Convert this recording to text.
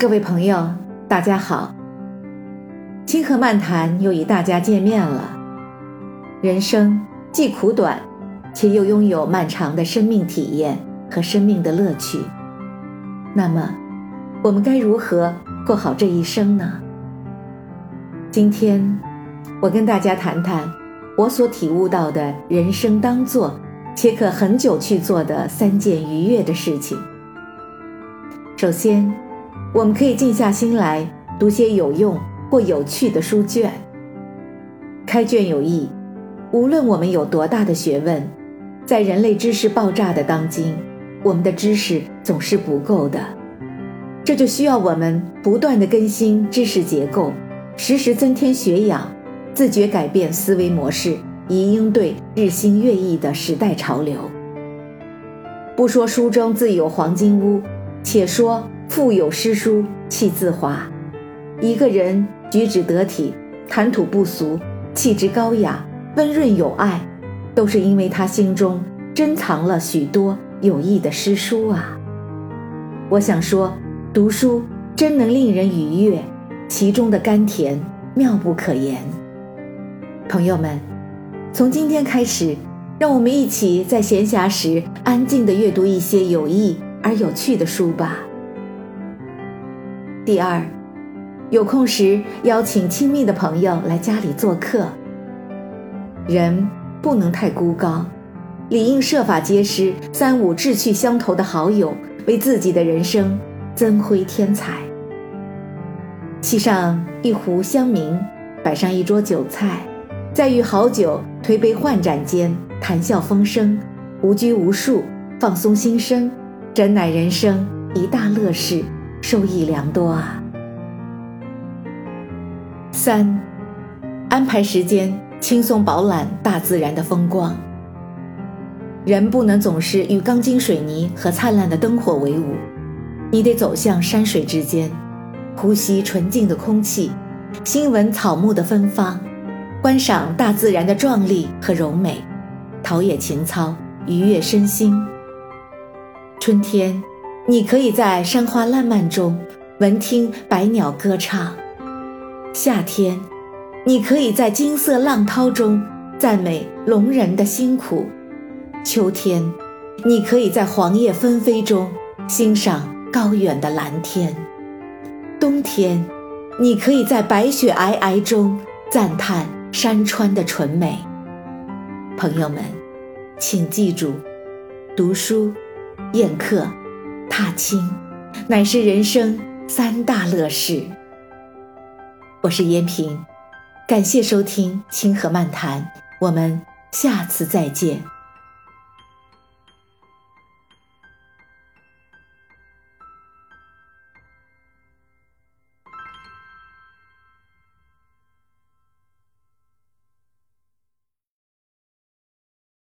各位朋友，大家好。清河漫谈又与大家见面了。人生既苦短，且又拥有漫长的生命体验和生命的乐趣。那么，我们该如何过好这一生呢？今天，我跟大家谈谈我所体悟到的人生当做且可很久去做的三件愉悦的事情。首先，我们可以静下心来读些有用或有趣的书卷。开卷有益，无论我们有多大的学问，在人类知识爆炸的当今，我们的知识总是不够的。这就需要我们不断的更新知识结构，时时增添学养，自觉改变思维模式，以应对日新月异的时代潮流。不说书中自有黄金屋。且说腹有诗书气自华，一个人举止得体、谈吐不俗、气质高雅、温润有爱，都是因为他心中珍藏了许多有益的诗书啊。我想说，读书真能令人愉悦，其中的甘甜妙不可言。朋友们，从今天开始，让我们一起在闲暇时安静地阅读一些有益。而有趣的书吧。第二，有空时邀请亲密的朋友来家里做客。人不能太孤高，理应设法结识三五志趣相投的好友，为自己的人生增辉添彩。沏上一壶香茗，摆上一桌酒菜，在与好酒推杯换盏间，谈笑风生，无拘无束，放松心声。真乃人生一大乐事，受益良多啊！三，安排时间，轻松饱览大自然的风光。人不能总是与钢筋水泥和灿烂的灯火为伍，你得走向山水之间，呼吸纯净的空气，亲闻草木的芬芳，观赏大自然的壮丽和柔美，陶冶情操，愉悦身心。春天，你可以在山花烂漫中闻听百鸟歌唱；夏天，你可以在金色浪涛中赞美龙人的辛苦；秋天，你可以在黄叶纷飞中欣赏高远的蓝天；冬天，你可以在白雪皑皑中赞叹山川的纯美。朋友们，请记住，读书。宴客、踏青，乃是人生三大乐事。我是燕平，感谢收听《清河漫谈》，我们下次再见。